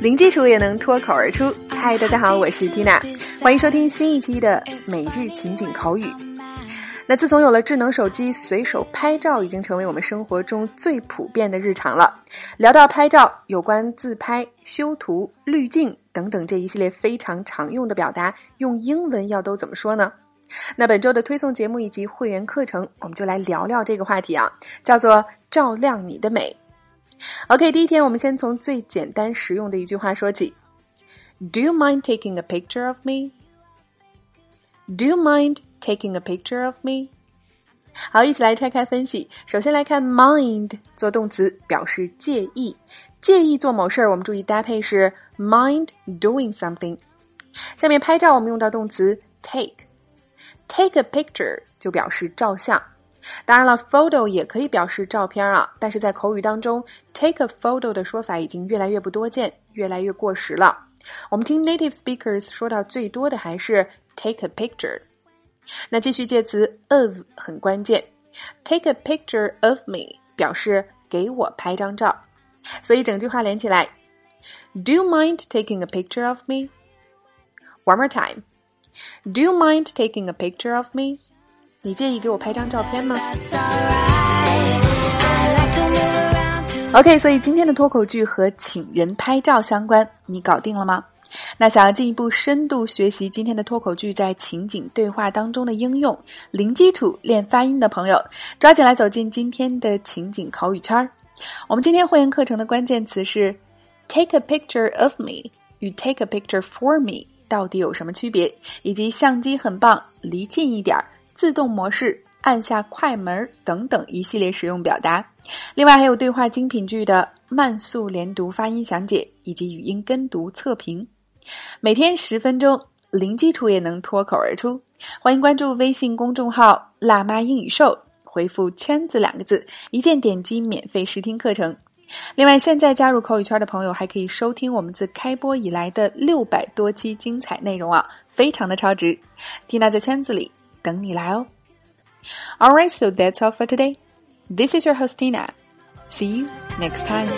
零基础也能脱口而出。嗨，大家好，我是 Tina，欢迎收听新一期的每日情景口语。那自从有了智能手机，随手拍照已经成为我们生活中最普遍的日常了。聊到拍照，有关自拍、修图、滤镜等等这一系列非常常用的表达，用英文要都怎么说呢？那本周的推送节目以及会员课程，我们就来聊聊这个话题啊，叫做“照亮你的美”。OK，第一天我们先从最简单实用的一句话说起。Do you mind taking a picture of me? Do you mind taking a picture of me? 好，一起来拆开分析。首先来看 mind 做动词，表示介意，介意做某事儿。我们注意搭配是 mind doing something。下面拍照，我们用到动词 take，take a picture 就表示照相。当然了，photo 也可以表示照片啊，但是在口语当中，take a photo 的说法已经越来越不多见，越来越过时了。我们听 native speakers 说到最多的还是 take a picture。那继续介词 of 很关键，take a picture of me 表示给我拍张照，所以整句话连起来，Do you mind taking a picture of me? One more time. Do you mind taking a picture of me? 你介意给我拍张照片吗？OK，所以今天的脱口剧和请人拍照相关，你搞定了吗？那想要进一步深度学习今天的脱口剧在情景对话当中的应用，零基础练发音的朋友，抓紧来走进今天的情景口语圈儿。我们今天会员课程的关键词是 “take a picture of me” 与 “take a picture for me” 到底有什么区别，以及相机很棒，离近一点儿。自动模式、按下快门等等一系列实用表达，另外还有对话精品剧的慢速连读发音详解以及语音跟读测评。每天十分钟，零基础也能脱口而出。欢迎关注微信公众号“辣妈英语秀”，回复“圈子”两个字，一键点击免费试听课程。另外，现在加入口语圈的朋友还可以收听我们自开播以来的六百多期精彩内容啊，非常的超值。缇娜在圈子里。等你来哦。Alright, so that's all for today. This is your host Tina. See you next time.